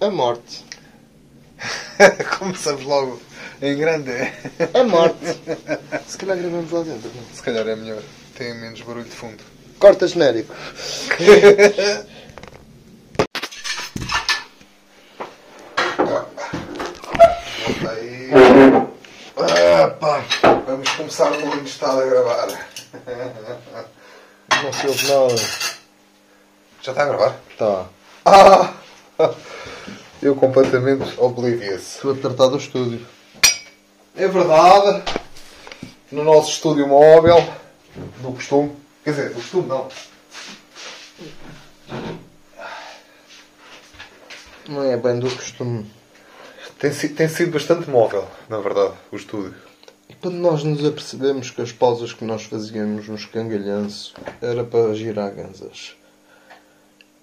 A morte. Começamos logo em grande. A morte. Se calhar gravamos lá dentro. não? Se calhar é melhor. Tem menos barulho de fundo. Corta genérico. Volta aí. Ah. Vamos começar no onde está a gravar. Não se ouve nada. Já está a gravar? Tá. Ah! Eu completamente oblivious. Estou a tratar do estúdio. É verdade. No nosso estúdio móvel, do costume. Quer dizer, do costume não. Não é bem do costume. Tem, tem sido bastante móvel, na verdade, o estúdio. E quando nós nos apercebemos que as pausas que nós fazíamos nos cangalhanço era para girar ganzas.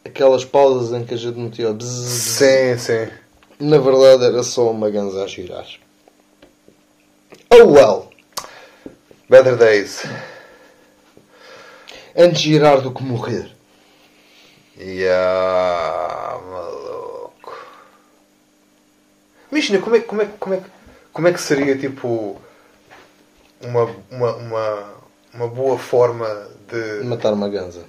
Aquelas pausas em que a gente metia bzzz, Sim, sim. Na verdade era só uma ganza a girar. Oh well! Better Days. Antes girar do que morrer. Ya, maluco. Imagina, como é, como, é, como, é, como é que seria, tipo, uma, uma, uma, uma boa forma de... Matar uma ganza.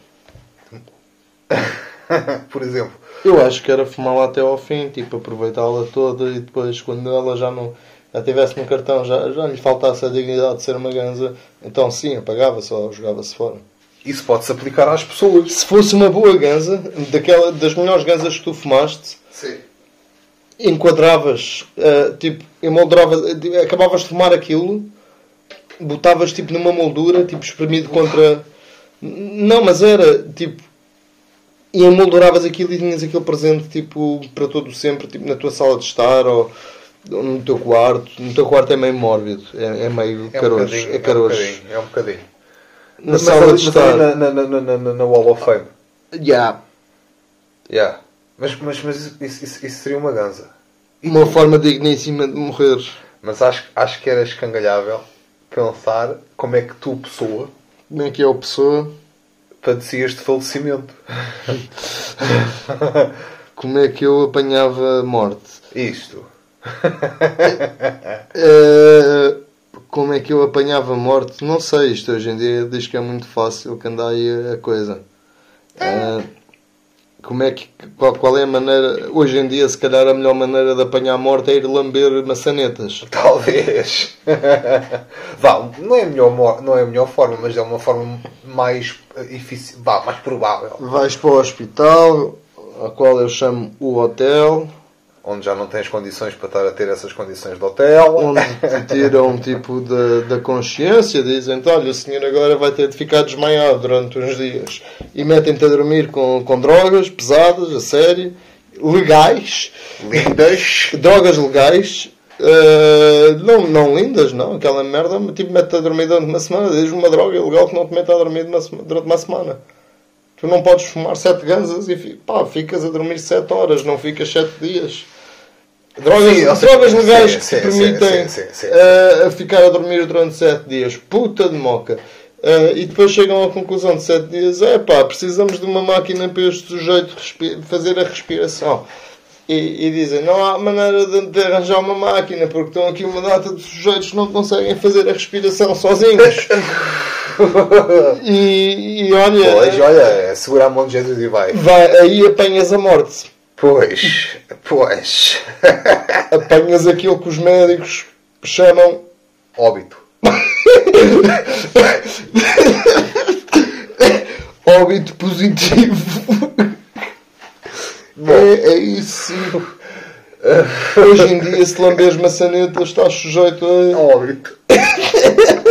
Por exemplo, Eu acho que era fumá-la até ao fim, tipo, aproveitá-la toda e depois quando ela já não já tivesse no cartão, já, já lhe faltasse a dignidade de ser uma ganza, então sim, apagava-se ou jogava-se fora. isso pode-se aplicar às pessoas. Se fosse uma boa ganza, daquela, das melhores ganzas que tu fumaste, Sim. enquadravas, eh, tipo, emolduravas, eh, acabavas de fumar aquilo, botavas tipo numa moldura, tipo espremido contra. Não, mas era tipo. E emolduravas aquilo e tinhas aquilo presente tipo para todo sempre, tipo na tua sala de estar ou no teu quarto. No teu quarto é meio mórbido, é, é meio É um carojo. bocadinho. É É um carojo. bocadinho. É um bocadinho. na Mas sala ali- de mas estar. na, na, na, na, na, na Wall of Fame. Yeah. Yeah. Mas, mas, mas isso, isso, isso seria uma ganza. Uma forma digníssima de morrer. Mas acho, acho que era escangalhável pensar como é que tu, pessoa, Como é que é a pessoa? Padecias de falecimento. Como é que eu apanhava a morte? Isto. Eh, como é que eu apanhava a morte? Não sei. Isto hoje em dia diz que é muito fácil que anda aí a coisa. Eh, como é que, qual, qual é a maneira? Hoje em dia, se calhar, a melhor maneira de apanhar a morte é ir lamber maçanetas. Talvez. Vá, não é, a melhor, não é a melhor forma, mas é uma forma mais efici... Vá, mais provável. Vais para o hospital, a qual eu chamo o hotel, Onde já não tens condições para estar a ter essas condições de hotel. onde te tiram tipo da, da consciência, dizem olha, o senhor agora vai ter de ficar desmaiado durante uns dias e metem-te a dormir com, com drogas pesadas, a sério, legais, Lindas. drogas legais. eh, não, não lindas, não. Aquela merda, tipo, mete-te a dormir durante uma semana. Diz uma droga ilegal que não te mete a dormir durante uma semana. Tu não podes fumar sete ganzas e pá, ficas a dormir sete horas, não ficas sete dias. Drogas, Sim, seja, drogas legais sim, que te permitem sim, a ficar a dormir durante sete dias. Puta de moca. Eh, e depois chegam à conclusão de sete dias: é pá, precisamos de uma máquina para este sujeito fazer a respiração. E, e dizem: não há maneira de, de arranjar uma máquina porque estão aqui uma data de sujeitos que não conseguem fazer a respiração sozinhos. e, e olha, Pois, olha, é segurar a mão de Jesus e vai. vai, aí apanhas a morte. Pois, pois. Apanhas aquilo que os médicos chamam Óbito. óbito positivo. É, é isso. Hoje em dia, se lamberes maçanetas, estás sujeito a. Óbito.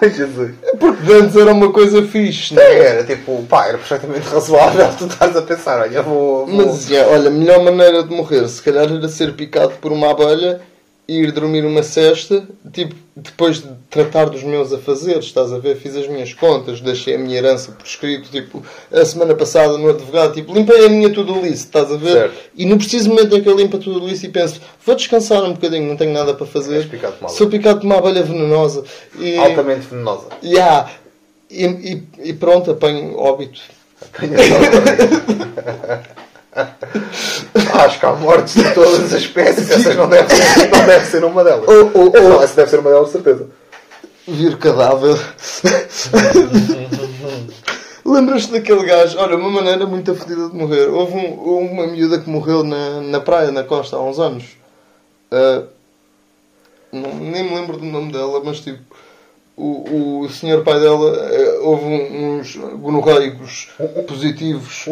Ai, Jesus. Porque antes era uma coisa fixe, não é? Era tipo, pá, era perfeitamente razoável. Tu estás a pensar, olha, vou. vou... Mas, já, olha, a melhor maneira de morrer, se calhar, era ser picado por uma abelha ir dormir uma cesta, tipo, depois de tratar dos meus afazeres, estás a ver? Fiz as minhas contas, deixei a minha herança por escrito, tipo, a semana passada no advogado, tipo, limpei a minha tudo list, estás a ver? Certo. E no preciso momento em que eu limpo tudo list e penso, vou descansar um bocadinho, não tenho nada para fazer. Picado Sou picado por uma abelha venenosa. E, Altamente venenosa. Yeah. E, e, e pronto, apanho óbito. Acho que há mortes de todas as espécies. Essas não deve ser, não deve ser uma delas. Ou- ou- ou- essa deve ser uma delas, de certeza. Vir cadáver. Lembras-te daquele gajo? Olha, uma maneira muito fodida de morrer. Houve um- houve uma miúda que morreu na, na praia, na costa, há uns anos. Ah, não, nem me lembro do nome dela, mas tipo, o, o senhor pai dela, eh, houve uns gonorreicos positivos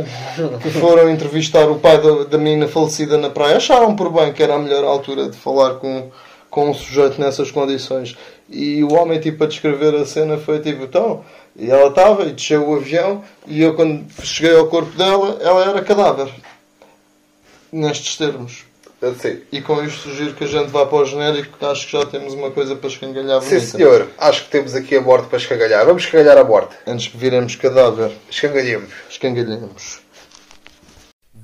que foram entrevistar o pai da, da menina falecida na praia. Acharam por bem que era a melhor altura de falar com, com um sujeito nessas condições. E o homem, tipo, a descrever a cena foi tipo, então, e ela estava e desceu o avião e eu quando cheguei ao corpo dela, ela era cadáver. Nestes termos. Sim. E com isto sugiro que a gente vá para o genérico, que acho que já temos uma coisa para escangalhar Sim, bonita. senhor. Acho que temos aqui a morte para escangalhar. Vamos escangalhar a morte. Antes que viremos cadáver, Escangalhemos. escangalhemos.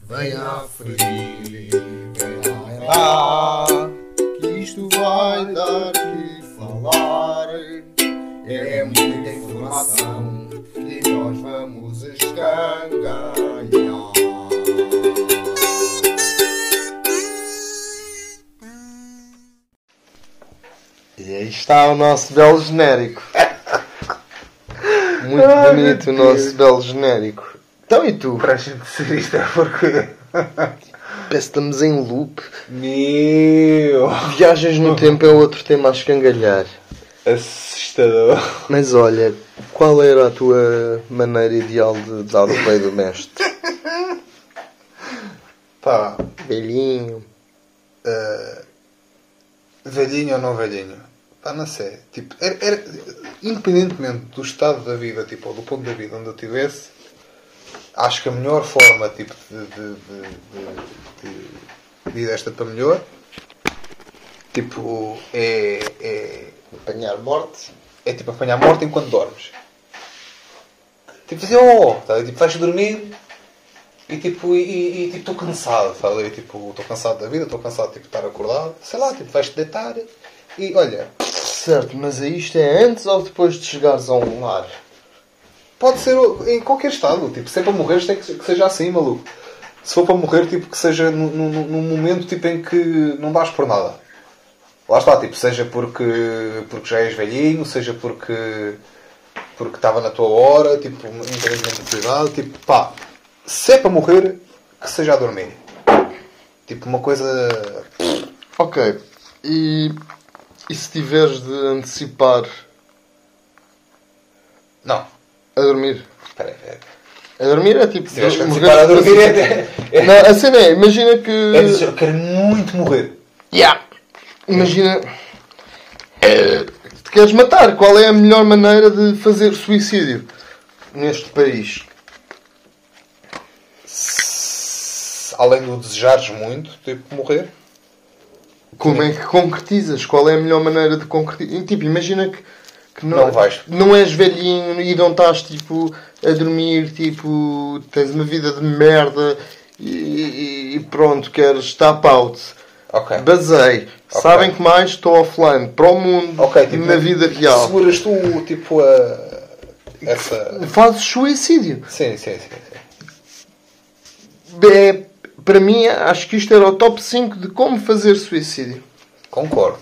Vem à frente, vem lá, que isto vai dar que falar. É muita informação e nós vamos escangalhar. E aí está o nosso belo genérico. Muito Ai, bonito o nosso belo genérico. Então e tu? Para a gente ser isto é porque. Parece que estamos em loop. Meu! Viagens no tempo é outro tema a escangalhar. Assustador. Mas olha, qual era a tua maneira ideal de dar o peido do mestre? Pá, Velhinho. eh, velhinho ou não velhinho? Pá, não sei. Tipo, era, era- independentemente do estado da vida, tipo, ou do ponto da vida onde eu estivesse, acho que a melhor forma, tipo, de, de, de, de, de ir desta para melhor, tipo, é, é, Apanhar morte. é tipo apanhar morte enquanto dormes. Tipo, fazer, oh, tá? tipo, vais dormir e tipo, e, tipo, estou cansado, tá? Tipo, estou cansado da vida, estou cansado tipo, de estar acordado, sei lá, tipo, vais-te deitar e olha, Certo, mas isto é antes ou depois de chegares a um lar? pode ser em qualquer estado, tipo, se é para morrer, tem que, que seja assim, maluco. Se for para morrer, tipo, que seja num, num, num momento tipo, em que não dás por nada. Lá está, tipo, seja porque, porque já és velhinho, seja porque porque estava na tua hora, tipo, independentemente da tua idade, tipo, pá, se é para morrer, que seja a dormir. Tipo, uma coisa. Ok. E, e se tiveres de antecipar Não, a dormir? espera aí, espera. A dormir é tipo. Se tiveres morrer- antecipar a dormir, é, é, Não, a cena é, imagina que. é dizer, eu quero muito morrer. Yeah. Imagina. eh, Te queres matar? Qual é a melhor maneira de fazer suicídio neste país? Além do desejares muito, tipo, morrer. Como é que concretizas? Qual é a melhor maneira de concretizar? Tipo, imagina que, que não, Não vais. não és velhinho e não estás tipo a dormir, tipo, tens uma vida de merda e, e- pronto, queres tap out. Ok. Basei. Sabem que mais? Estou offline. Para o mundo, Ok, tipo, na vida real. Seguras tu, tipo, a. Essa. Fazes suicídio. Sim, sim, sim. sim. É, para mim, acho que isto era o top 5 de como fazer suicídio. Concordo.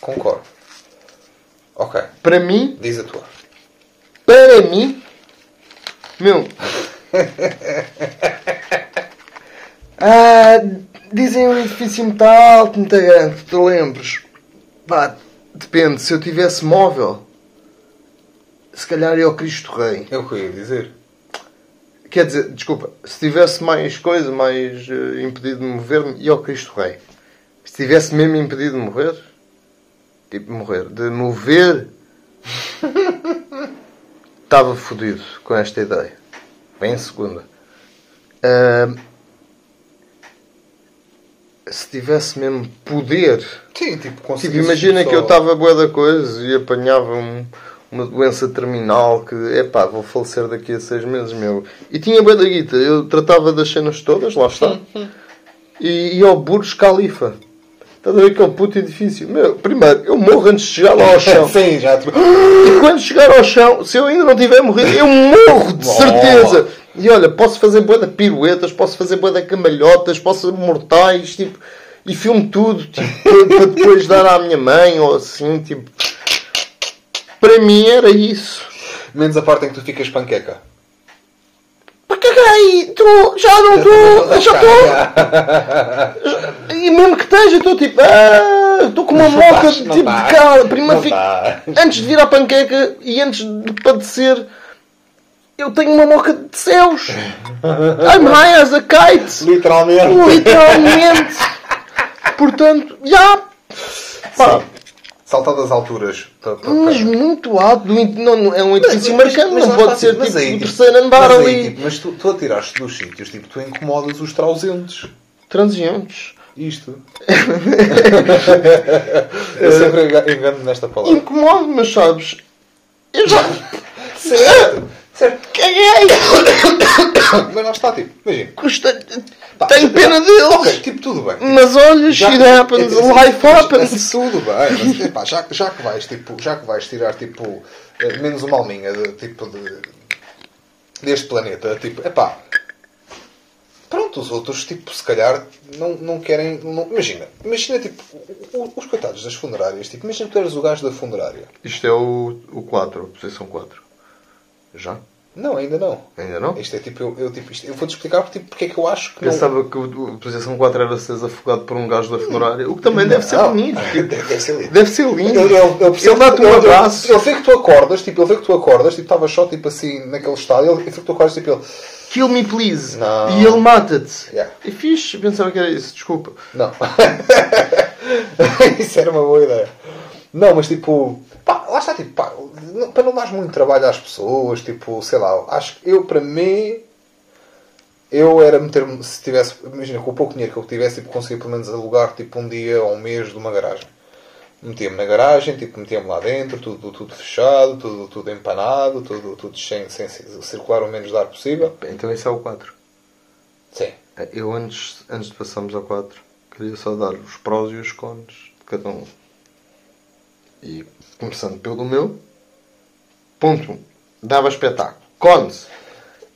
Concordo. Ok. Para mim, Diz a tua. para mim, meu. ah, dizem um edifício muito alto, muito grande, te lembres? Pá, depende, se eu tivesse móvel, se calhar ia ao Cristo Rei. É o que eu ia dizer. Quer dizer, desculpa, se tivesse mais coisa, mais eh, impedido de mover-me, ia ao Cristo Rei. Se tivesse mesmo impedido de morrer, tipo morrer, de mover, estava fodido com esta ideia. Vem em segunda. Ahm, se tivesse mesmo poder, Sim, tipo, Tipo, imagina que eu estava boa da coisa e apanhava um- uma doença terminal que, epá, vou falecer daqui a seis meses, meu. E tinha boa da guita, eu tratava das cenas todas, lá está. E ia ao Burj Khalifa. Estás a ver aquele puto edifício? Meu, primeiro, eu morro antes de chegar lá ao chão. Sim, já. Tipo, E quando chegar ao chão, se eu ainda não tiver morrido, eu morro de certeza. E olha, posso fazer boa de piruetas, posso fazer boa de cambalhotas, posso fazer mortais, tipo, e filme tudo, tipo, para depois dar à minha mãe ou assim, tipo. Para mim era isso. Menos a parte em que tu ficas panqueca. Caguei! Tô, já não estou! Já estou! E mesmo que esteja, estou tipo. Ah, Estou com uma moca tipo de cara. Não fico. Antes de vir à panqueca e antes de padecer, eu tenho uma moca de céus. I'm high as a kite. Literalmente. Literalmente. Portanto, já. Pá, Saltar das alturas. Pa- pa- mas pa- muito alto. Não, é um edifício Mas- marcante. mas Não pode ser mas tipo aí, o tipo, terceiro andar mas aí, ali. tipo, mas tu, tu atiraste dos sítios, tipo, tu incomodas os trausentes. Transeuntes. Isto. Eu sempre enga- engano nesta palavra. Incomodo, mas sabes. Eu já. Certo. Certo. Caguei! Mas lá está, tipo, imagina. Custa... Pá, Tenho pena deles! Ok, tipo, tudo bem. Mas olha, Já- shit happens, é, assim, life mas- happens. Tudo bem, mas epá, já, já que vais, tipo, já que vais tirar tipo, eh, menos uma alminha de, tipo, de, deste planeta, tipo, epá, pronto, os outros, tipo, se calhar não, não querem. não- imagina, imagina tipo, os coitados das funerárias, tipo, imagina que tu eres o gajo da funerária. Isto é o, o 4, posição 4. Já? Não, ainda não. Ainda não? Isto é tipo, eu, eu, tipo, isto, eu vou-te explicar porque, tipo, porque é que eu acho que não. Pensava que o, o posição 4 era seres afogado por um gajo da funerária, o que também deve ser Não, bonito. Deve, deve ser lindo. Deve ser lindo. Ele, ele, dá-te um abraço. Ele vê que tu acordas, tipo, ele vê que tu acordas, tipo, estava só tipo assim naquele estado, ele vê que tu acordas, tipo, ele. Kill me please. Não. E ele mata-te. Yeah. É fixe, pensava que era isso, desculpa. Não. Isso era uma boa ideia. Não, mas tipo, pá, lá está, tipo, pá, para não dar muito trabalho às pessoas, tipo, sei lá, acho que eu, para mim, eu era meter-me, se tivesse, imagina, com o pouco dinheiro que eu tivesse, tipo, conseguia pelo menos alugar, tipo, um dia ou um mês de uma garagem. Metia-me na garagem, tipo, metia-me lá dentro, tudo, tudo fechado, tudo, tudo empanado, tudo, tudo sem, sem circular o menos de ar possível. Então esse é o 4. Sim. Eu antes, antes de passarmos ao 4, queria só dar os prós e os cons de cada um. E começando pelo meu, ponto 1. Dava espetáculo. Cons.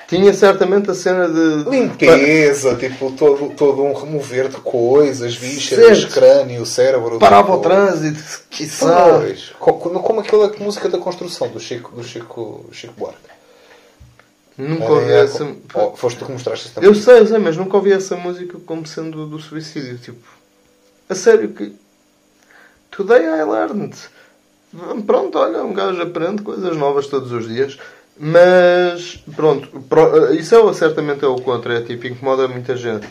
Tinha certamente a cena de. Limpeza, tipo, todo, todo um remover de coisas, vísceras, crânio, cérebro. Parava tipo, o trânsito, quiçá. Pois. Co- co- Como aquela música da construção do Chico, do Chico, Chico Buarque. Nunca ouvi É, essa. oh, foste tu que mostraste esta Eu música. sei, eu sei, mas nunca ouvi essa música como sendo do suicídio. Tipo, a sério que. Today I learned. Pronto, olha, um gajo aprende coisas novas todos os dias. Mas, pronto, pro- isso é, certamente é o contra. É tipo, incomoda muita gente.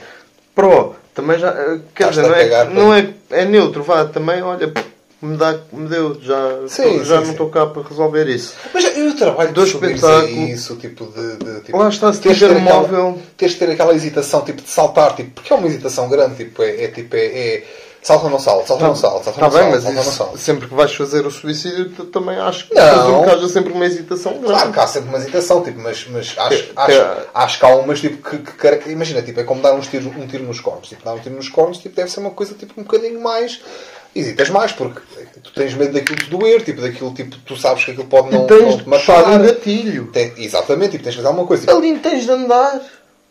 Pro, também já. eh, Quer dizer, não é, não é, é neutro, vá, também, olha, me, dá, me deu, já, Sim, já sim, não estou cá para resolver isso. Mas eu trabalho Do de subir espetáculo. isso, tipo de. de tipo, Lá está, se tiver ter um aquela- móvel. Tens de ter aquela hesitação, tipo, de saltar, tipo, porque é uma hesitação grande, tipo, é, é tipo, é. é salta ou não salta, salta ou não salta, salta Está Tá bem, mas salta isso, salta. sempre que vais fazer o suicídio, também acho que Não. que haja sempre uma hesitação grande. Claro que há sempre uma hesitação, tipo, mas, mas acho, Que- acho, acho que há umas tipo, que, que Imagina, tipo, é como dar uns tiros, um tiro nos cornos. Tipo, dar um tiro nos cornos tipo, deve ser uma coisa tipo, um bocadinho mais. Hesitas mais, porque tu tens medo daquilo te doer, tipo, daquilo, tipo, tu sabes que aquilo pode não, e tens não te matar. um gatilho. Tem- exatamente, tipo, tens de fazer alguma coisa. Tipo, Ali tens de andar.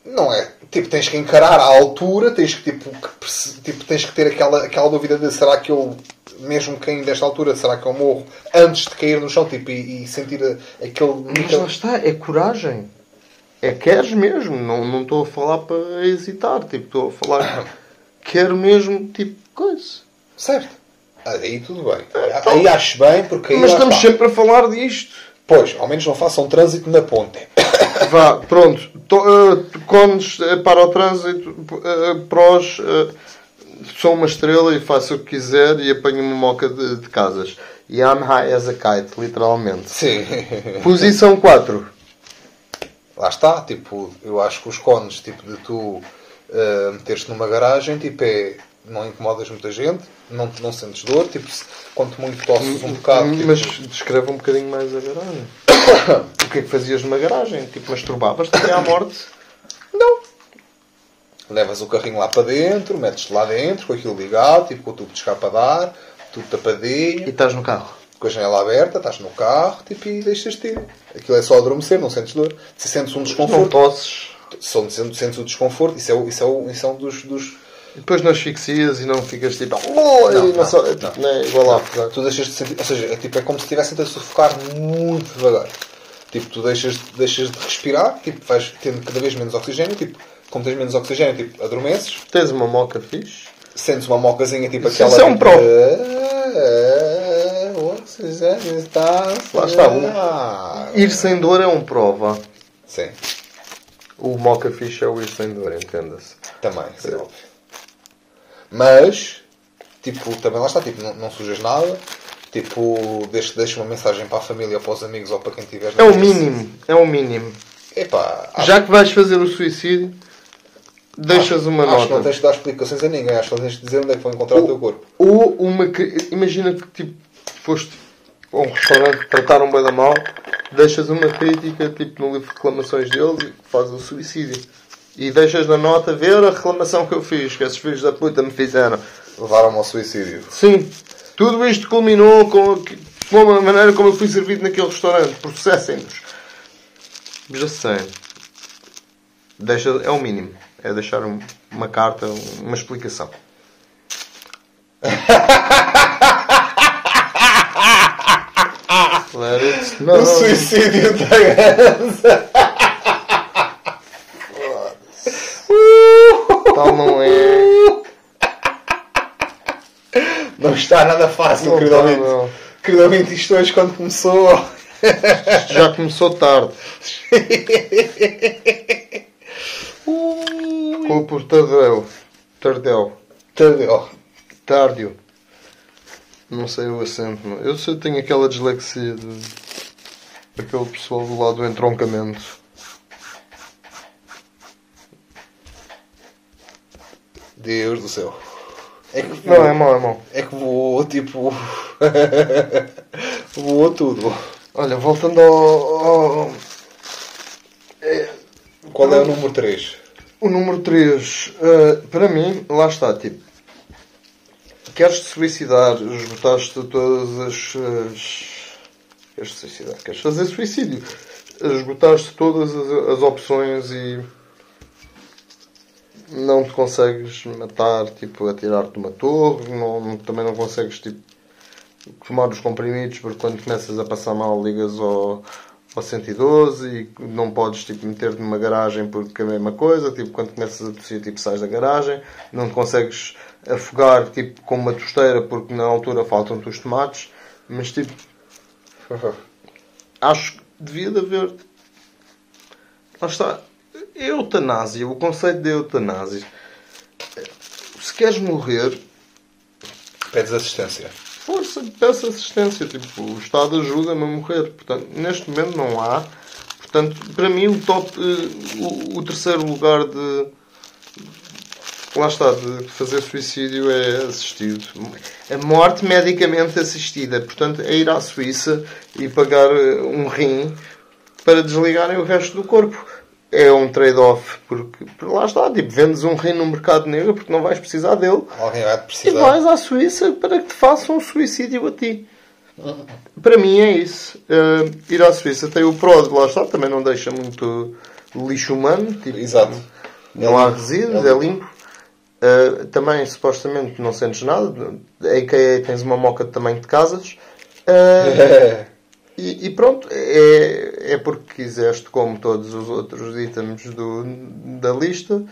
Não é? Tipo, tens que encarar a altura, tens que, tipo, que tipo, tens que ter aquela, aquela dúvida de será que eu, mesmo caindo desta altura, será que eu morro antes de cair no chão, tipo, e, e sentir aquele. Mas lá está, é coragem. É queres mesmo. Não não estou a falar para hesitar. Tipo, estou a falar. Quero mesmo, tipo, coisa. Certo. Aí tudo bem. Aí acho bem, porque aí Mas estamos está. sempre a falar disto. Pois, ao menos não façam trânsito na ponte. Vá, pronto. To, uh, cones eh, para o trânsito, uh, prós. uh, sou uma estrela e faço o que quiser e apanho uma moca de, de casas. E I'm high as a kite, literalmente. Sim. Posição 4. Lá está, tipo, eu acho que os cones, tipo, de tu eh, meteres-te numa garagem, tipo, é. Não incomodas muita gente, não, não sentes dor, tipo, quanto muito tosses um bocado. Tipo, Mas descreva um bocadinho mais a garagem. o que é que fazias numa garagem? Tipo, masturbavas-te até à morte? Não. Levas o carrinho lá para dentro, metes-te lá dentro, com aquilo ligado, tipo, com o tubo de escapa de ar, tudo E tapadinho. estás no carro. com a janela aberta, estás no carro tipo, e deixas-te ir. Aquilo é só adormecer, não sentes dor. Se sentes um Não desconforto, tosses. só sentes, sentes o desconforto, isso é, isso é, isso é um dos, dos. E depois não asfixias e não ficas tipo. "Oh", e Não, não, não, só- não. tipo, não é igual lá. apegar. Tu deixas de sentir. Ou seja, é, tipo, é como se estivessem a sufocar muito devagar. Tipo, tu deixas, deixas de respirar, tipo, vais tendo cada vez menos oxigênio, tipo, como tens menos oxigênio, tipo, adormeces, Tens uma moca fixe. sentes uma mocazinha tipo Isso- aquela. isso é um tipo, pro. "Ah, o oxigênio está. Lá está, Ah. Ir sem dor é um prova. Sim, O moca fixe é o ir sem dor, entenda-se. também, isso é. Mas, tipo, também lá está, tipo, não, não sujas nada. Tipo, deixa, deixa uma mensagem para a família, para os amigos ou para quem tiver. É o mínimo. É o mínimo. Epá, acho- Já que vais fazer o suicídio, deixas acho, uma acho que não nota. tens de dar explicações a ninguém. Acho que não tens de dizer onde é que foi encontrar o teu corpo. Ou uma. Imagina que tipo, foste a um restaurante, trataram bem da mal, deixas uma crítica tipo, no livro de reclamações deles e fazes o suicídio. E deixas na nota ver a reclamação que eu fiz, que esses filhos da puta me fizeram. Levaram-me ao suicídio. Sim, tudo isto culminou com a, com a maneira como eu fui servido naquele restaurante. Processem-nos. Já sei. Deixa, é o mínimo. É deixar um- uma carta, uma explicação. Let it snow. O suicídio da ganza. Tal não é. Não está nada fácil, Não querido ouvinte. não. Querido ouvinte, isto hoje quando começou. Isto já começou tarde. Com o portadeu. Tardel. Tadeu. Tárdio. Não sei o acento. Eu sei, tenho aquela dislexia de... Aquele pessoal do lado do entroncamento. Deus do céu. É que Não, é mau, é mau. É que voou, tipo. voou tudo. Olha, voltando ao... ao- Qual é o número 3? O número 3, para mim, lá está, tipo, queres te suicidar, esgotaste todas as, as- queres te suicidar, queres fazer suicídio, esgotaste todas as, as opções e não te consegues matar, tipo, atirar-te de uma torre, não, também não consegues, tipo, tomar os comprimidos porque quando começas a passar mal ligas ao, ao 112 e não podes tipo, meter-te numa garagem porque é a mesma coisa, tipo, quando começas a tossir tipo, sais da garagem, não te consegues afogar tipo, com uma tosteira porque na altura faltam-te os tomates, mas tipo, acho que devia de haver lá está eutanásia, o conceito de eutanásia se queres morrer Pedes assistência. força, peço assistência. Tipo, o Estado ajuda-me a morrer. Portanto, neste momento não há. Portanto, para mim, o top, eh, o, o terceiro lugar de. Lá está, de fazer suicídio é assistido. A morte medicamente assistida. Portanto, é ir à Suíça e pagar eh, um rim para desligarem o resto do corpo. É um trade-off, porque porque lá está, tipo, vendes um rim no mercado negro porque não vais precisar dele. Alguém vai E precisar. vais à Suíça para que te façam um suicídio a ti. Para mim é isso. Uh, ir à Suíça tem o pró de lá está, também não deixa muito lixo humano. Tipo, Exato. Não É há limpo. resíduos, É é limpo. Uh, também supostamente não sentes nada. A.k.a. tens uma moca de tamanho de casas. Uh, e, e pronto, é, é porque quiseste, como todos os outros itens do, da lista,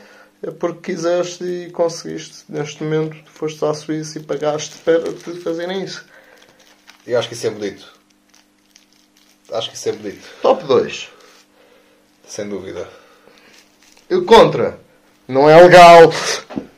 é porque quiseste e conseguiste. Neste momento, foste à Suíça e pagaste para te fazerem isso. Eu acho que isso é bonito. Acho que isso é bonito. Top 2. Sem dúvida. Eu contra. Não é legal.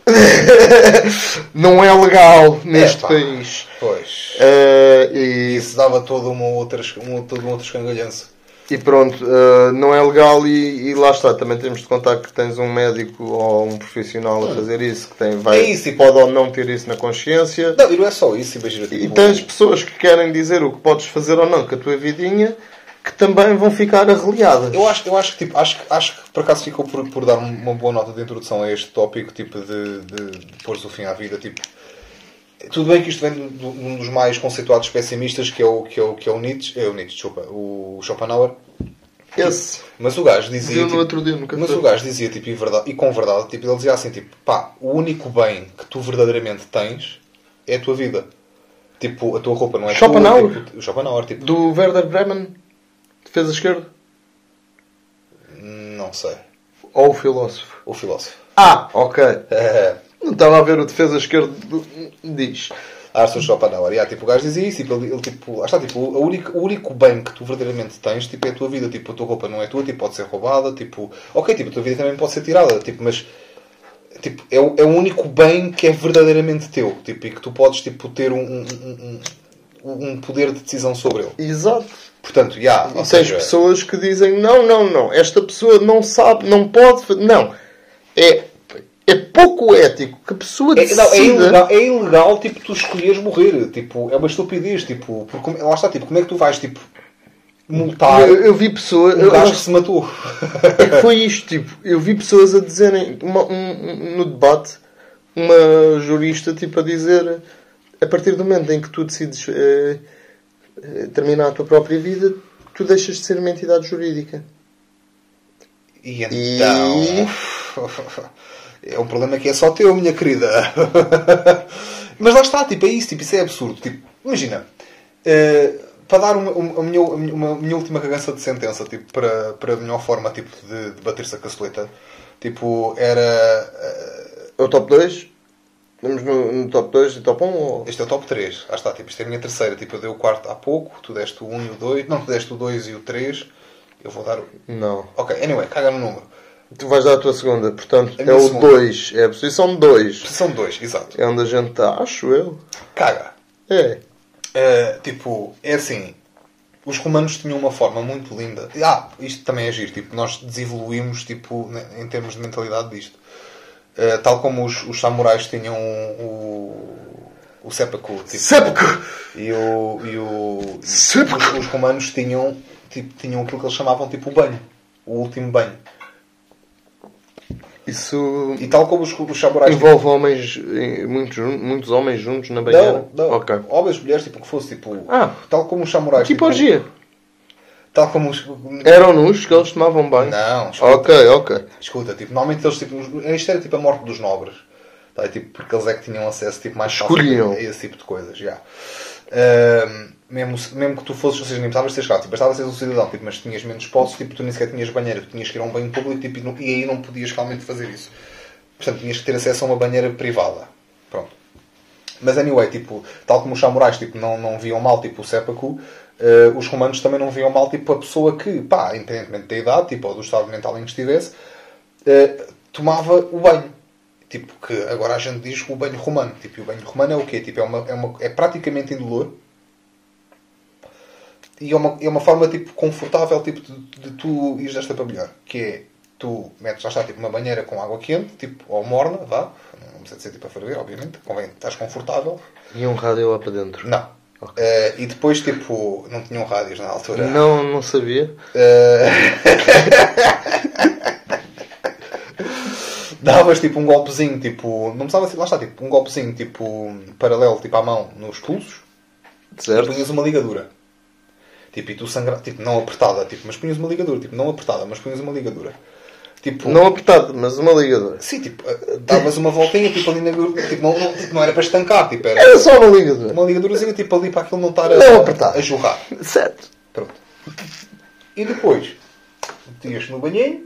não é legal neste Epá. país. Pois. Uh, e Isso dava toda uma outra, um, todo um outro escangalhanço. E pronto, uh, não é legal e, e lá está, também temos de contar que tens um médico ou um profissional a fazer isso, que tem, vai, É isso, e- pode ou não ter isso na consciência. Não, e não é só isso, imagina. E Tipo, tens pessoas que querem dizer o que podes fazer ou não com a tua vidinha, que também vão ficar arreliadas. Eu acho, eu acho que tipo, acho, que- acho que por acaso ficou por, por dar uma boa nota de introdução a este tópico, tipo, de, de, de pôr o fim à vida, tipo. Tudo bem que isto vem de um dos mais conceituados pessimistas, que é o, que é o, que é o Nietzsche, é o Nietzsche, desculpa, o Schopenhauer. Esse. Mas o gajo dizia. No tipo, outro dia no mas o gajo dizia, tipo, e, verdade, e com verdade, tipo, ele dizia assim, tipo, pá, o único bem que tu verdadeiramente tens é a tua vida. Tipo, a tua roupa não é Schopenhauer? tua. Tipo, o Schopenhauer, tipo, Do Werder Bremen, defesa esquerda. não sei. Ou o filósofo. O filósofo. Ah, ok. Não estava a ver o defesa esquerda. do- Diz. Arthur Schopenhauer. Yeah, tipo, o gajo dizia isso, tipo, ele, ele, tipo, está, tipo, o único, o único bem que tu verdadeiramente tens, tipo, é a tua vida, tipo, a tua roupa não é tua, tipo, pode ser roubada, tipo, ok, tipo, a tua vida também pode ser tirada, tipo, mas, tipo, é, o- é o único bem que é verdadeiramente teu, tipo, e que tu podes, tipo, ter um, um, um, um- poder de decisão sobre ele. Exato. Portanto, já, E ou tens seja, pessoas que dizem: não, não, não, esta pessoa não sabe, não pode. Não. É, é pouco ético que a pessoa É, decida. não, é, ilegal, é ilegal, tipo, tu escolheres morrer. Tipo, é uma estupidez. Tipo, porque, lá está, tipo, como é que tu vais, tipo, multar eu, eu vi pessoas. um gajo acho que se matou? É que foi isto, tipo, eu vi pessoas a dizerem uma- um- no debate, uma jurista tipo a dizer a partir do momento em que tu decides eh, eh, terminar a tua própria vida, tu deixas de ser uma entidade jurídica. E então. É um problema que é só teu, minha querida. Mas lá está, tipo, é isso, tipo, isso é absurdo. Tipo, imagina, eh, para dar uma, uma, a minha, uma minha última cagança de sentença, tipo, para, para a melhor forma tipo, de, de bater-se a caçoleta, tipo, era. É o top 2? Estamos no, no top 2 e top 1? Ou... Este é o top 3. Ah está, tipo, isto é a minha terceira. Tipo, eu dei o quarto há pouco, tu deste o 1 e o 2. Não, tu deste o 2 e o 3. Eu vou dar o. Não. Ok, anyway, caga no número. Tu vais dar a tua segunda, portanto é minha o segunda. 2, é a posição 2. Posição 2, exato. É onde a gente está, acho eu. Caga. É. Uh, tipo, é assim. Os romanos tinham uma forma muito linda. Ah, isto também é giro. Tipo, nós desevoluímos tipo, em termos de mentalidade disto. Uh, tal como os, os samurais tinham o, o seppuku. Tipo, Seppuku! E, o, e o, Seppuku! os, os romanos tinham, tipo, tinham aquilo que eles chamavam tipo o banho. O último banho. Isso E tal como os, os samurais envolve homens, eh, muitos, muitos homens juntos na banheira? Não, não. Ok. Homens, mulheres, tipo, que fosse tipo. Ah. Tal como os samurais. Tipo orgia. Tal como os. Eram nus que eles tomavam banho? Não, escuta, Ok, ok. escuta, tipo, normalmente eles, tipo, isto era tipo a morte dos nobres. Tá? Tipo, porque eles é que tinham acesso tipo, mais fácil Escolhiam. a esse tipo de coisas, já. Mesmo, mesmo que tu fosses, ou seja, nem precisavas ser escravo, bastava seres um cidadão, tipo, mas tinhas menos posses, tipo, tu nem sequer tinhas banheira, tu tinhas que ir a um banho público tipo, e, não- e aí não podias realmente fazer isso. Portanto, tinhas que ter acesso a uma banheira privada. Pronto. Mas anyway, tipo, tal como os samurais tipo, não, não viam mal tipo, o seppuku, eh, os romanos também não viam mal tipo, a pessoa que, pá, independentemente da idade tipo, ou do estado mental em que estivesse, eh, tomava o banho. Tipo, que agora a gente diz o banho romano. Tipo, o banho romano é o quê? Tipo, é, uma, é, uma, é praticamente indolor. E é uma, é uma forma tipo, confortável tipo, de, de tu ires desta para melhor. Que é, tu metes, já está, tipo, uma banheira com água quente, tipo, ou morna, vá. Não precisa ser tipo a ferver, obviamente. Convém, estás confortável. E um rádio lá para dentro? Não. Eh, e depois, tipo, não tinham rádios na altura. Não, não sabia. Eh, Davas tipo um golpezinho, tipo, não precisava ser, lá está, tipo, um golpezinho, tipo, paralelo, tipo, à mão, nos pulsos, e Certo? punhas uma ligadura. Tipo, e tu sangra, tipo, não apertada, tipo, mas punhas uma ligadura, tipo, não apertada, mas punhas uma ligadura. Tipo, Não apertado, mas uma ligadura. sim, tipo, eh, davas uma voltinha, tipo, ali na, tipo, não, não, tipo, não era para estancar, tipo, era Era só uma ligadura. uma ligadurazinha, tipo, ali para aquilo não estar Não a, apertar. a jorrar. Certo. Pronto. E depois, metias no banheiro,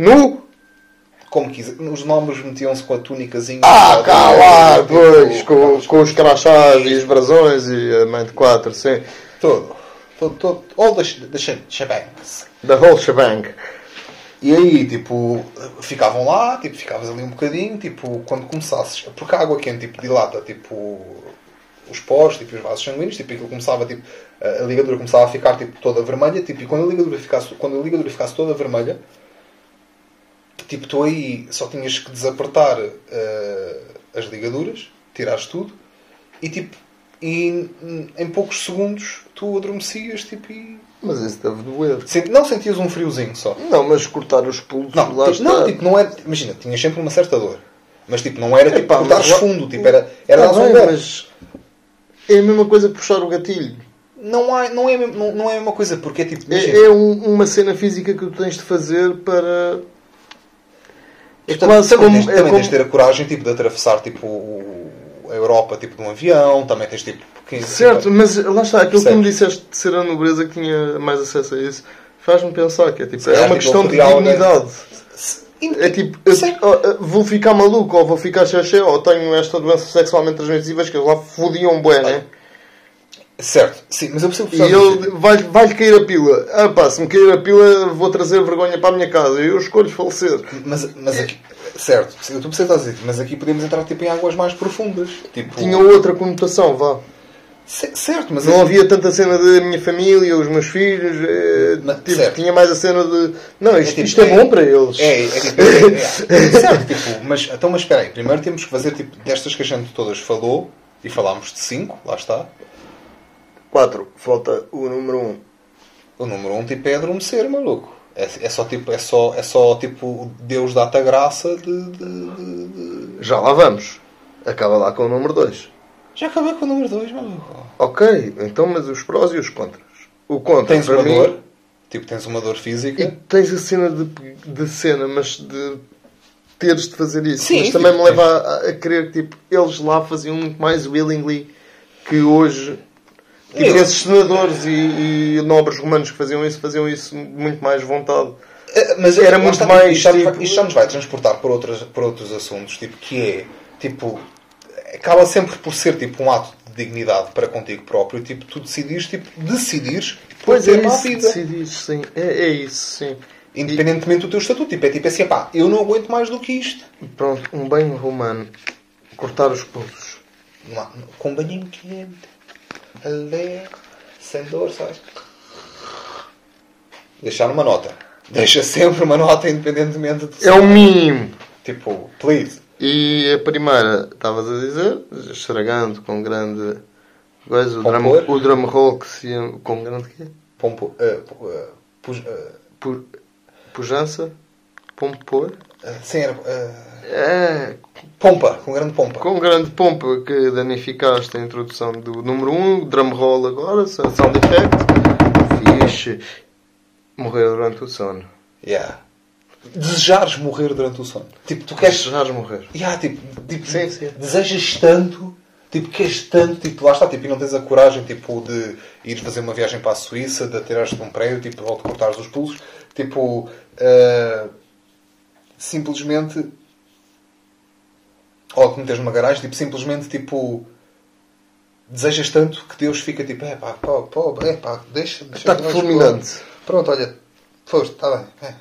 Nu? como quiser. Os nomes metiam-se com a túnicazinha. Ah, cá lá, pois, com, com os crachás e os brasões e a mãe de quatro, sim. Todo. Todo, todo. All the, the sh- shebangs. The whole shebang. E aí, tipo, ficavam lá, tipo, ficavas ali um bocadinho, tipo, quando começasses, porque a água quente, tipo, dilata, tipo, os poros, tipo, os vasos sanguíneos, tipo, aquilo começava, tipo, a a ligadura começava a ficar, tipo, toda vermelha, tipo, e quando a ligadura ficasse, quando a ligadura ficasse toda vermelha, tipo, tu aí só tinhas que desapertar eh, as ligaduras, tirares tudo, e, tipo, e em poucos segundos tu adormecias, tipo, e... Mas isso deve doer. Não sentias um friozinho só. Não, mas cortar os pulsos Não, lá tipo, não, tipo, não é. Imagina, tinhas sempre uma certa dor. Mas tipo, não era tipo Epá, cortares mas- fundo, tipo, era, era Tá dar um bem, mas é a mesma coisa puxar o gatilho. Não, há, não, é, não, não é a mesma coisa, porque é tipo, imagina, É, é um- uma cena física que tu tens de fazer para. É quase também, como. tens, é também como- tens de ter a coragem tipo, de atravessar tipo, a Europa tipo, de um avião, também tens tipo. 15, Certo, mas lá está, aquilo que tu me Percebes? disseste de ser a nobreza que tinha mais acesso a isso, faz-me pensar que é tipo, é calhar, uma tipo, questão de dignidade. É tipo, eu- vou ficar maluco, ou vou ficar xexé, ou tenho esta doença sexualmente transmissível que eles lá fodiam bué, né? Certo, sim, mas eu percebo que E ele vai- vai-lhe cair a pila. Ah pá, se me cair a pila vou trazer vergonha para a minha casa. Eu escolho falecer. Mas, mas aqui, certo, eu estou a dizer, mas aqui podemos entrar tipo, em águas mais profundas. Tipo, Tinha outra conotação, vá. C- Certo, mas Não aqui- havia tanta cena da minha família, os meus filhos. eh, Não, tipo, tinha mais a cena de. Não, isto, tipo, isto é, é- bom para eles. É, é tipo. é, é. certo, tipo, mas, então, mas espera aí, primeiro temos que fazer tipo, destas que a gente todas falou, e falámos de 5, lá está. 4. Falta o número 1. Um. O número 1 um, tipo, é adormecer, maluco. É, é só tipo, é só, é só tipo, Deus dá-te a graça de, de- de- de- Já lá vamos. Acaba lá com o número 2. Já acabei com o número 2, maluco. Ok, então, mas os prós e os contras. O contra, Tens para uma mim, dor, tipo, tens uma dor E física. tens a cena de, de cena, mas de teres de fazer isso. Sim, mas também tipo, me leva a, a crer que tipo, eles lá faziam muito mais willingly que hoje. Eu- esses senadores e, e nobres romanos que faziam isso, faziam isso muito mais vontade. Eh, Mas Era lá muito está, mais, Isto já, nos vai- tipo- isto já nos vai transportar para, outras, para outros assuntos, tipo, que é, tipo, acaba sempre por ser, tipo, um ato de dignidade para contigo próprio, tipo, tu decidires, tipo, decidires Pois é uma isso vida. sim. É, é isso, sim. Independentemente do teu estatuto. Tipo, é tipo assim, pá, eu não aguento mais do que isto. E pronto, um banho romano. Cortar os pulsos. Com um banhinho quente, ali, sem dor, sabes? Deixar uma nota. Deixa sempre uma nota, independentemente de... É o mínimo. Tipo, please. E a primeira, estavas a dizer, estragando com grande coisa, o drum, o drum roll que se com grande quê? Pompo, puj- eh, Pu- Pujança? Pompor? eh, sim, era, eh, É, pompa, com grande pompa. com grande pompa que danificaste a introdução do número 1, um, drum roll agora, sound effect. Fixe. Morrer durante o sono. Yeah. Desejares morrer durante o sono. Tipo, tu queres... Desejares morrer. Yeah, tipo, tipo, Sim, sim. desejas tanto, tipo, queres tanto, tipo, lá está, tipo, e não tens a coragem, tipo, de ir fazer uma viagem para a Suíça, de atirares de um prédio, tipo, ou de cortares os pulsos, tipo, eh, simplesmente, ou de meteres numa garagem, tipo, simplesmente, tipo, desejas tanto que Deus fica tipo, é pá, pá, pá, é pá, deixa, deixa. Ataque fulminante. Pronto, olha, foste, está bem. É.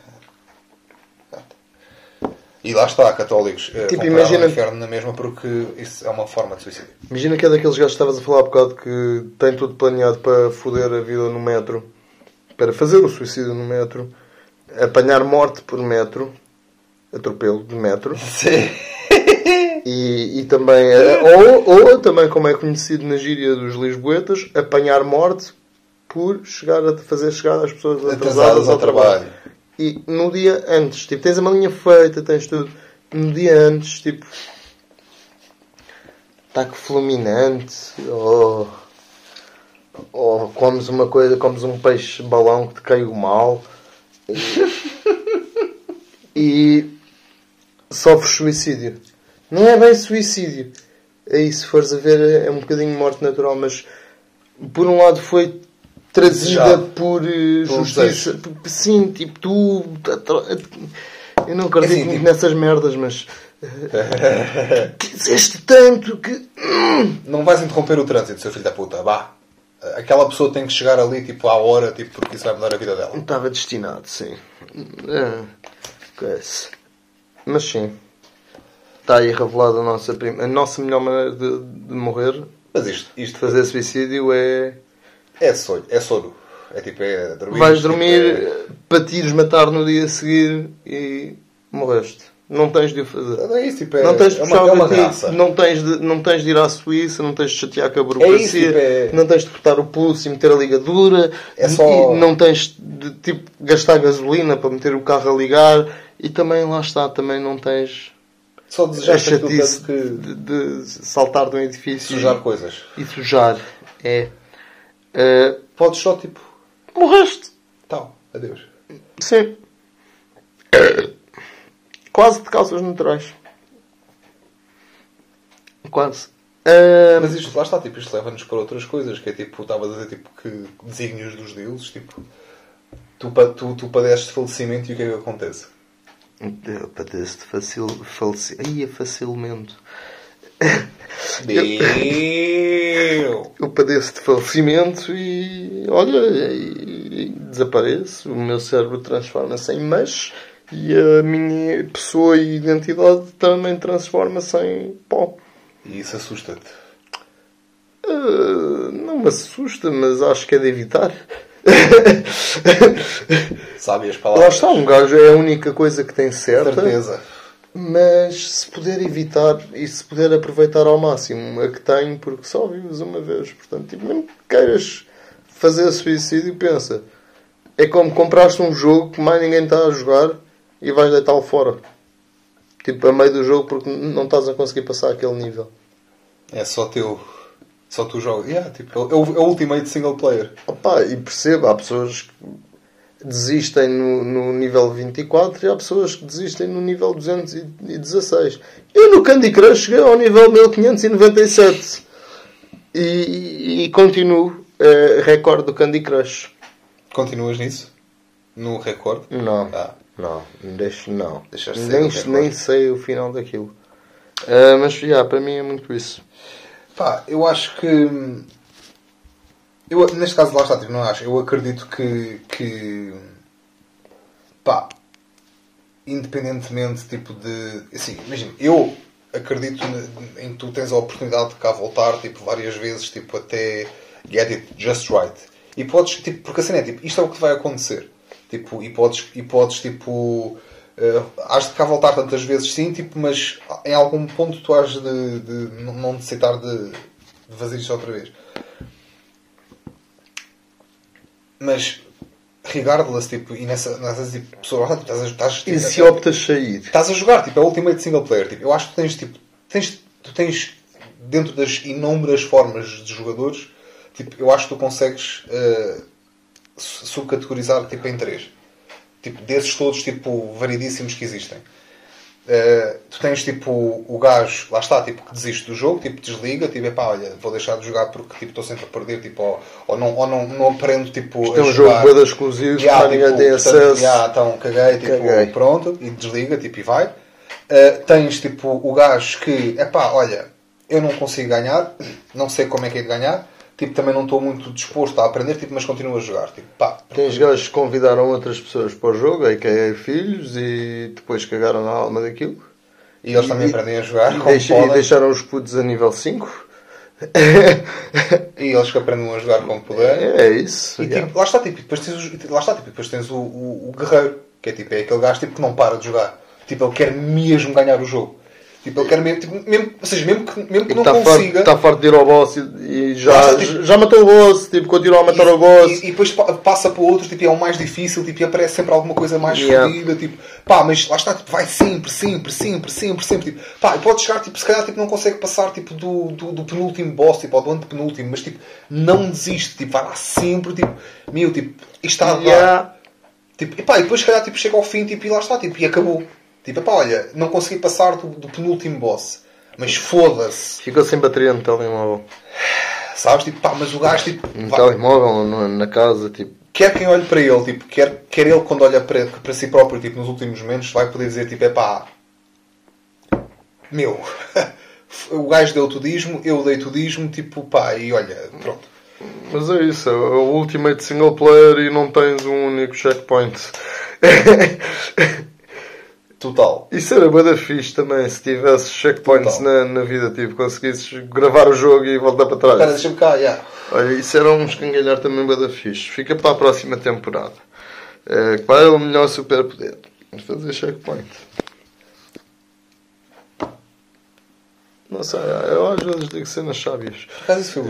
Pronto. E lá está, católicos. eh, Tipo, imagina- inferno na mesma porque isso é uma forma de suicídio. Imagina que é daqueles gajos que estavas a falar há bocado que tem tudo planeado para foder a vida no metro, para fazer o suicídio no metro, apanhar morte por metro, atropelo de metro, Sim. E, e também, eh, ou, ou também como é conhecido na gíria dos lisboetas, apanhar morte por chegar a fazer chegar as pessoas atrasadas ao trabalho. E no dia antes, tipo, tens a malinha feita, tens tudo. No dia antes, tipo, ataque fulminante, ou, ou comes uma coisa, comes um peixe balão que te caiu mal e sofres suicídio. Não é bem suicídio. Aí, se fores a ver, é um bocadinho morte natural, mas por um lado foi trazida por eh, justiça. P- Sim, tipo, tu. Eu não acredito Assim, muito tipo- nessas merdas, mas. Quiseste tanto que. Não vais interromper o trânsito, seu filho da puta. Vá. Aquela pessoa tem que chegar ali tipo à hora, tipo, porque isso vai mudar a vida dela. Estava destinado, sim. É. Mas sim. Está aí revelada a nossa, a nossa melhor maneira de, de morrer, Mas isto, de isto fazer suicídio, é. é sono. É sono. É tipo, é dormir. Vais dormir, para te ires matar no dia a seguir e morreste. Não tens de o fazer. É, é isso, tipo, é, não tens de é uma, é uma graça. não tens de, não tens de ir à Suíça, não tens de chatear com a É isso, burocracia, tipo, é- não tens de cortar o pulso e meter a ligadura, É só- não tens de tipo, gastar gasolina para meter o carro a ligar e também lá está, também não tens Só desejaste aquilo que... de, de saltar de um edifício Sujar coisas. e sujar. É. Eh, Podes só tipo... morreste. Tal, adeus. Sim. Quase de causas naturais. Quase. Eh, Mas isto lá está, tipo, isto leva-nos para outras coisas, que é tipo, estava a dizer tipo que desígnios dos deuses, tipo, tu, tu, tu padeceste falecimento e o que é que acontece? Eu padeço de facil... faleci... Ai, é facilamento. Deu! Eu padeço de falecimento e... Olha, e, e desapareço. O meu cérebro transforma-se em mas e a minha pessoa e identidade também transforma-se em pó. E isso assusta-te. Ah, não me assusta, mas acho que é de evitar. Sabe as Lá palavras? está, um gajo é a única coisa que tem certa. Certeza. Mas se puder evitar e se puder aproveitar ao máximo a que tem, porque só vives uma vez. Portanto, tipo, mesmo que queiras fazer suicídio, pensa. É como compraste um jogo que mais ninguém está a jogar e vais deitá-lo fora. Tipo, a meio do jogo porque não estás a conseguir passar aquele nível. É só teu. Só tu jogas. Yeah, tipo, é o, é o Ultimate Single Player. Opa, e perceba, há pessoas que desistem no, no nível 24 e há pessoas que desistem no nível 216. Eu no Candy Crush cheguei ao nível 1597 e, e continuo eh, recorde do Candy Crush. Continuas nisso? No recorde? Não, Ah. não, deixo, não. Deixaste nem, nem sei o final daquilo. Ah, mas já, para mim é muito isso. Pá, eu acho que. Eu, neste caso, lá está, tipo, não acho. Eu acredito que. que pá, independentemente tipo de. Assim, imagina, eu acredito em que tu tens a oportunidade de cá voltar tipo, várias vezes tipo, até get it just right. E podes, tipo, porque assim é, tipo, isto é o que vai acontecer. Tipo, e podes, e podes tipo. Uh, has de cá voltar tantas vezes sim, tipo, mas em algum ponto tu has de, de não- necessitar de, de fazer isto outra vez. Mas regardless, tipo, e nessa, nessas tipo, pessoas, tipo, estás, a- estás, tipo, E se optas sair? estás a jogar, tipo, é o Ultimate Single Player. Tipo, eu acho que tu tens, tipo, tens, tu tens, dentro das inúmeras formas de jogadores, tipo, eu acho que tu consegues su- subcategorizar, tipo, em três. Tipo, desses todos, tipo, variedíssimos que existem. Eh, tu tens, tipo, o gajo, lá está, tipo, que desiste do jogo, tipo, desliga, tipo, epá, olha, vou deixar de jogar porque, tipo, estou sempre a perder, tipo, ou, ou, não, ou não, não aprendo, tipo, Isto é um jogar. jogo exclusivo, Yeah, para ninguém tipo, tem portanto, acesso. yeah, então caguei, tipo, Caguei. pronto, e desliga, tipo, e vai. Uh, tens, tipo, o gajo que, epá, olha, eu não consigo ganhar, não sei como é que é de ganhar, tipo, também não estou muito disposto a aprender, tipo, mas continuo a jogar, tipo, pá. Tens gajos que convidaram outras pessoas para o jogo, aí que é filhos, e depois cagaram na alma daquilo. E eles também aprendem a jogar, E, deixa- e deixaram os putos a nível 5. e eles que aprendem a jogar como puderem. É isso. E yeah. tipo, lá está, tipo, depois tens, os- lá está, tipo, depois tens o, o, o guerreiro, que é tipo, é aquele gajo tipo, que não para de jogar. Tipo, ele quer mesmo ganhar o jogo. Tipo, ele quer mesmo, tipo, mesmo ou seja, mesmo que, mesmo que E não está farto, consiga. tá farto de ir ao boss e, e já, está, tipo- já matou o boss, tipo, continua a matar o boss. E, e depois pa- passa para outro, tipo, é o mais difícil, tipo, e aparece sempre alguma coisa mais Yeah. fodida, tipo, pá, mas lá está, tipo, vai sempre, sempre, sempre, sempre, sempre, tipo, pá, e pode chegar, tipo, se calhar, tipo, não consegue passar, tipo, do, do, do penúltimo boss, tipo, ou do antepenúltimo, mas, tipo, não desiste, tipo, vai lá sempre, tipo, meu, tipo, isto está a dar. Yeah. Tipo, e pá, e depois, se calhar, tipo, chega ao fim, tipo, e lá está, tipo, e acabou. Tipo, pá, olha, não consegui passar do, do penúltimo boss. Mas foda-se. Ficou sem bateria no telemóvel. Sabes? Tipo, pá, mas o gajo, tipo, No vai- telemóvel, no- na casa, tipo. quer quem olhe para ele, tipo, quer, quer ele quando olha para, para si próprio, tipo, nos últimos momentos, vai poder dizer, tipo, é pá, meu, o gajo deu tudismo, eu dei tudismo, tipo, pá, e olha, pronto. Mas é isso, é o Ultimate Single Player e não tens um único checkpoint. Total. Isso era bué da fixe também, se tivesses checkpoints na, na vida, tipo, conseguisses gravar o jogo e voltar para trás. Espera, deixa-me cá, yeah. Olha, isso era um escangalhar também bué da fixe. Fica para a próxima temporada. É, qual é o melhor superpoder? Fazer checkpoint. Não sei, eu às vezes digo cenas sábias. Acaso isso.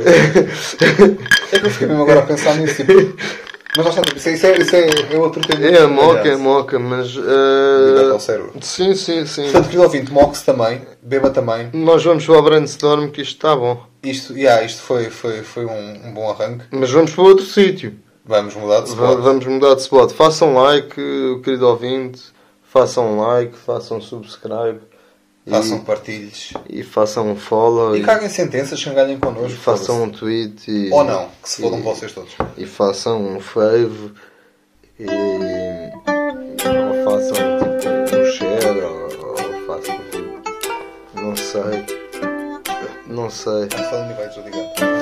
É que eu fiquei mesmo agora a pensar nisso, tipo, Mas lá está, tipo, isso é, isso é, isso é, é outro tema. É moca, é moca, mas. Ao cérebro. sim, sim, sim. Portanto, querido ouvinte, moque-se também, beba também. Nós vamos para o brainstorm que isto está bom. Isto, yeah, isto foi, foi, foi um, um bom arranque. Mas vamos para outro sítio. Vamos mudar de spot. Vamos mudar de spot. Façam like, querido ouvinte. Façam like, façam subscribe. E, Façam partilhos. e façam um follow. E caguem sentenças, xangalhem e connosco. façam um tweet. E, Ou não, que se fodam e- vocês todos. E façam um fave. E. Ou façam tipo um share. Ou, ou façam tipo. Não sei. Não sei. Antes de falar, vai desligar.